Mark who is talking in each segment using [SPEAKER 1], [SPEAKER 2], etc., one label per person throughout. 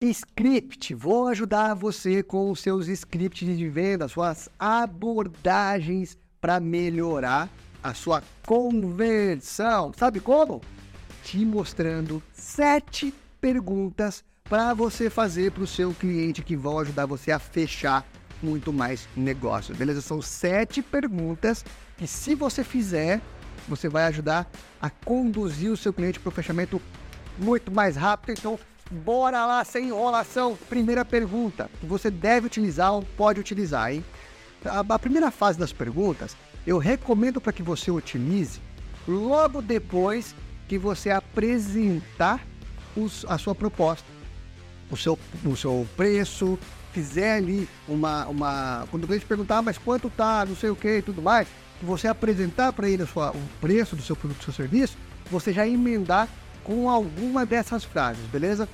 [SPEAKER 1] Script, vou ajudar você com os seus scripts de venda, suas abordagens para melhorar a sua conversão. Sabe como? Te mostrando sete perguntas para você fazer para o seu cliente que vão ajudar você a fechar muito mais negócio. Beleza? São sete perguntas que, se você fizer, você vai ajudar a conduzir o seu cliente para o fechamento muito mais rápido. Então, Bora lá, sem enrolação. Primeira pergunta que você deve utilizar ou pode utilizar, hein? A, primeira fase das perguntas eu recomendo para que você utilize logo depois que você apresentar os, a sua proposta, o seu, o seu preço, fizer ali uma, uma. Quando o cliente perguntar, ah, mas quanto tá, não sei o que e tudo mais, que você apresentar para ele sua, o preço do seu produto, do seu serviço, você já emendar com alguma dessas frases, beleza?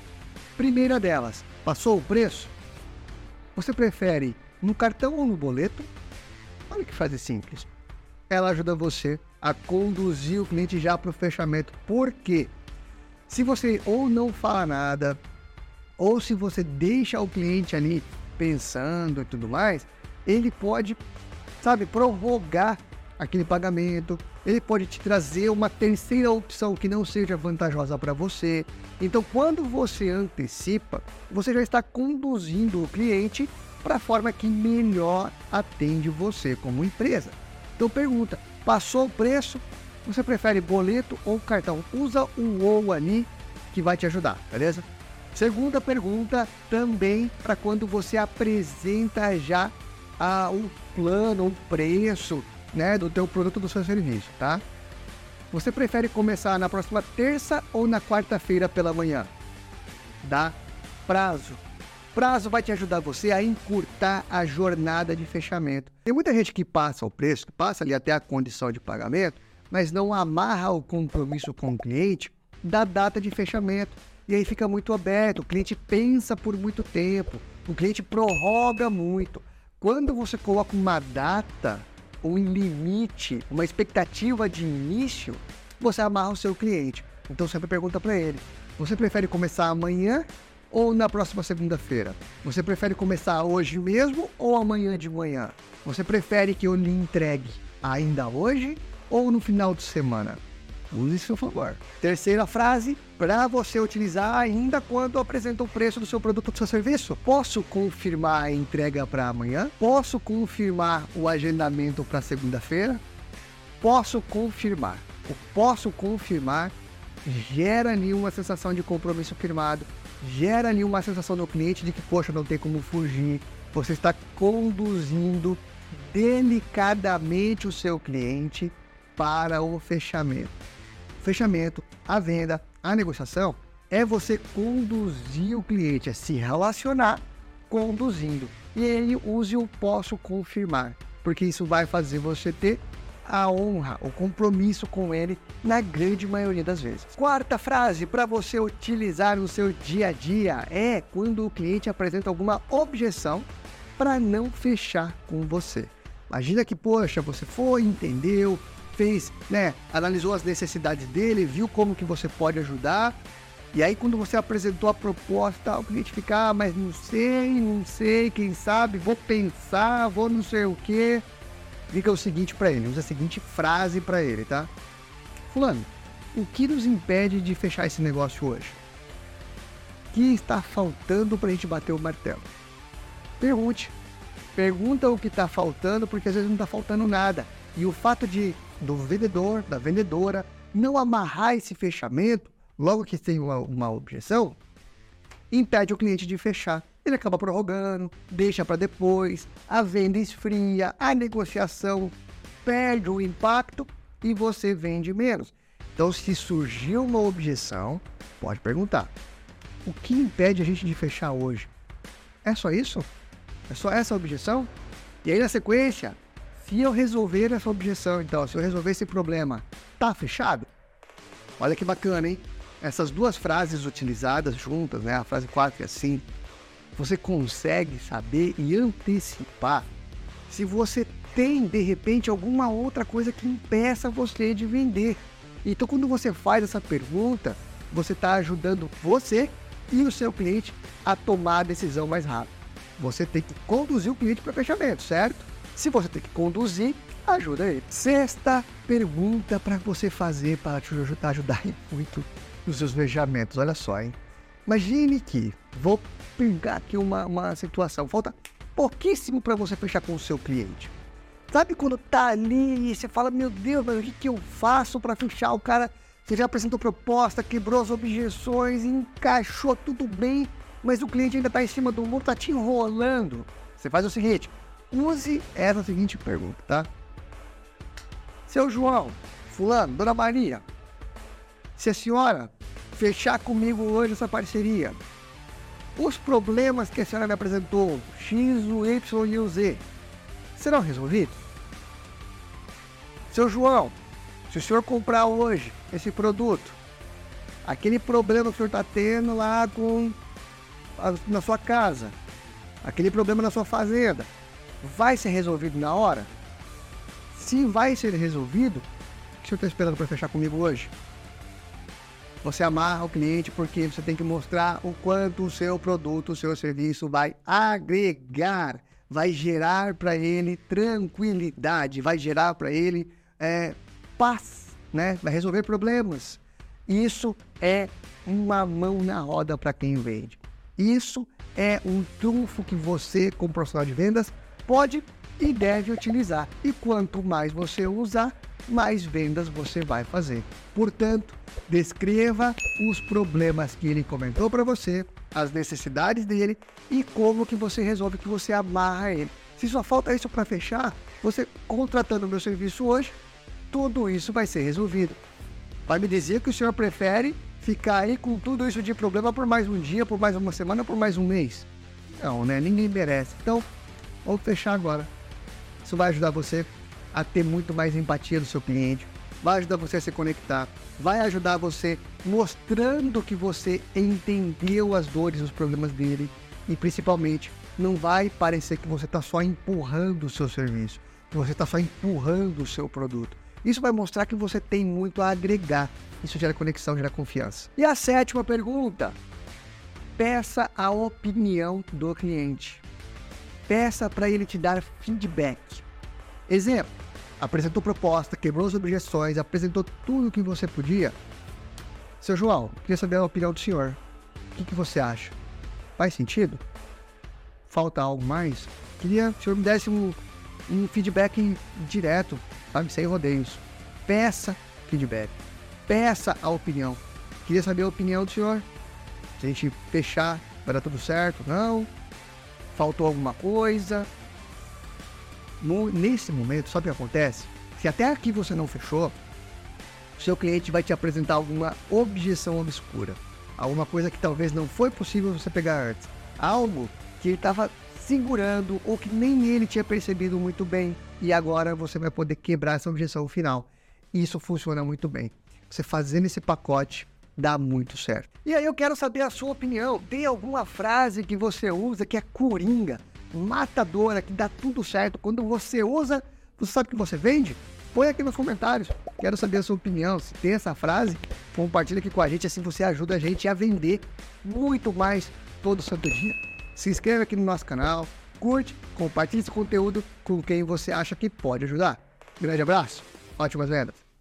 [SPEAKER 1] Primeira delas, passou o preço? Você prefere no cartão ou no boleto? Olha que frase simples. Ela ajuda você a conduzir o cliente já para o fechamento. Por quê? Se você ou não fala nada, ou se você deixa o cliente ali pensando e tudo mais, ele pode, sabe, prorrogar aquele pagamento, ele pode te trazer uma terceira opção que não seja vantajosa para você. Então, quando você antecipa, você já está conduzindo o cliente para a forma que melhor atende você como empresa. Então, pergunta: passou o preço? Você prefere boleto ou cartão? Usa o ou ali que vai te ajudar, beleza? Segunda pergunta, também para quando você apresenta já ah, um plano, um preço né, do teu produto, do seu serviço, tá? Você prefere começar na próxima terça ou na quarta-feira pela manhã? Dá prazo. Prazo vai te ajudar você a encurtar a jornada de fechamento. Tem muita gente que passa o preço, que passa ali até a condição de pagamento, mas não amarra o compromisso com o cliente da data de fechamento. E aí fica muito aberto, o cliente pensa por muito tempo, o cliente prorroga muito. Quando você coloca uma data um limite, uma expectativa de início, você amarra o seu cliente. Então sempre pergunta para ele: você prefere começar amanhã ou na próxima segunda-feira? Você prefere começar hoje mesmo ou amanhã de manhã? Você prefere que eu lhe entregue ainda hoje ou no final de semana? Use seu favor. Terceira frase, para você utilizar ainda quando apresenta o preço do seu produto ou do seu serviço. Posso confirmar a entrega para amanhã? Posso confirmar o agendamento para segunda-feira? Posso confirmar. O posso confirmar gera ali uma sensação de compromisso firmado, gera ali uma sensação no cliente de que, poxa, não tem como fugir. Você está conduzindo delicadamente o seu cliente para o fechamento fechamento, a venda, a negociação é você conduzir o cliente, é se relacionar conduzindo. E ele use o posso confirmar, porque isso vai fazer você ter a honra, o compromisso com ele na grande maioria das vezes. Quarta frase para você utilizar no seu dia a dia é quando o cliente apresenta alguma objeção para não fechar com você. Imagina que, poxa, você foi, entendeu, fez, né, analisou as necessidades dele, viu como que você pode ajudar. E aí quando você apresentou a proposta, o cliente fica, ah, mas não sei, não sei, quem sabe, vou pensar, vou não sei o quê. Fica o seguinte para ele, usa a seguinte frase para ele, tá? Fulano, o que nos impede de fechar esse negócio hoje? O que está faltando para a gente bater o martelo? Pergunte. Pergunta o que está faltando, porque às vezes não está faltando nada. E o fato de do vendedor, da vendedora, não amarrar esse fechamento, logo que tem uma, uma objeção, impede o cliente de fechar. Ele acaba prorrogando, deixa para depois, a venda esfria, a negociação perde o impacto e você vende menos. Então, se surgiu uma objeção, pode perguntar: o que impede a gente de fechar hoje? É só isso? É só essa objeção? E aí, na sequência, se eu resolver essa objeção, então, se eu resolver esse problema, tá fechado? Olha que bacana, hein? Essas duas frases utilizadas juntas, né? A frase 4 e a 5, você consegue saber e antecipar se você tem, de repente, alguma outra coisa que impeça você de vender. Então, quando você faz essa pergunta, você está ajudando você e o seu cliente a tomar a decisão mais rápido. Você tem que conduzir o cliente para fechamento, certo? Se você tem que conduzir, ajuda ele. Sexta pergunta para você fazer para te ajudar muito nos seus fechamentos. Olha só, hein? Imagine que vou pegar aqui uma, uma situação. Falta pouquíssimo para você fechar com o seu cliente. Sabe quando tá ali e você fala, meu Deus, mas o que, que eu faço para fechar o cara? Você já apresentou proposta, quebrou as objeções, encaixou tudo bem, mas o cliente ainda está em cima do muro, tá te enrolando. Você faz o seguinte, use essa seguinte pergunta, tá? Seu João, fulano, dona Maria, se a senhora fechar comigo hoje essa parceria, os problemas que a senhora me apresentou, X, o Y e o Z, serão resolvidos? Seu João, se o senhor comprar hoje esse produto, aquele problema que o senhor está tendo lá com a, na sua casa, aquele problema na sua fazenda, vai ser resolvido na hora? Se vai ser resolvido, o que senhor está esperando para fechar comigo hoje? Você amarra o cliente porque você tem que mostrar o quanto o seu produto, o seu serviço vai agregar, vai gerar para ele tranquilidade, vai gerar para ele é, paz, né? Vai resolver problemas. Isso é uma mão na roda para quem vende. Isso é um trunfo que você, como profissional de vendas, pode e deve utilizar. E quanto mais você usar, mais vendas você vai fazer. Portanto, descreva os problemas que ele comentou para você, as necessidades dele e como que você resolve que você amarra ele. Se só falta isso para fechar, você contratando o meu serviço hoje, tudo isso vai ser resolvido. Vai me dizer que o senhor prefere ficar aí com tudo isso de problema por mais um dia, por mais uma semana, por mais um mês? Não, né? Ninguém merece. Então, vamos fechar agora. Isso vai ajudar você a ter muito mais empatia do seu cliente, vai ajudar você a se conectar, vai ajudar você mostrando que você entendeu as dores, os problemas dele e principalmente não vai parecer que você está só empurrando o seu serviço, que você está só empurrando o seu produto. Isso vai mostrar que você tem muito a agregar. Isso gera conexão, gera confiança. E a sétima pergunta: peça a opinião do cliente. Peça para ele te dar feedback. Exemplo: apresentou proposta, quebrou as objeções, apresentou tudo o que você podia. Seu João, queria saber a opinião do senhor. O que, que você acha? Faz sentido? Falta algo mais? Queria que o senhor me desse um, um feedback direto, sabe? Sem rodeios. Peça feedback. Peça a opinião. Queria saber a opinião do senhor. Se a gente fechar, vai dar tudo certo? Não? Faltou alguma coisa? no, nesse momento, sabe o que acontece? Se até aqui você não fechou, seu cliente vai te apresentar alguma objeção obscura. Alguma coisa que talvez não foi possível você pegar antes. Algo que ele estava segurando ou que nem ele tinha percebido muito bem. E agora você vai poder quebrar essa objeção final. Isso funciona muito bem. Você fazendo esse pacote dá muito certo. E aí eu quero saber a sua opinião. Tem alguma frase que você usa que é coringa? matadora, que dá tudo certo. Quando você usa, você sabe que você vende? Põe aqui nos comentários. Quero saber a sua opinião. Se tem essa frase, compartilha aqui com a gente, assim você ajuda a gente a vender muito mais todo santo dia. Se inscreve aqui no nosso canal, curte, compartilhe esse conteúdo com quem você acha que pode ajudar. Grande abraço, ótimas vendas!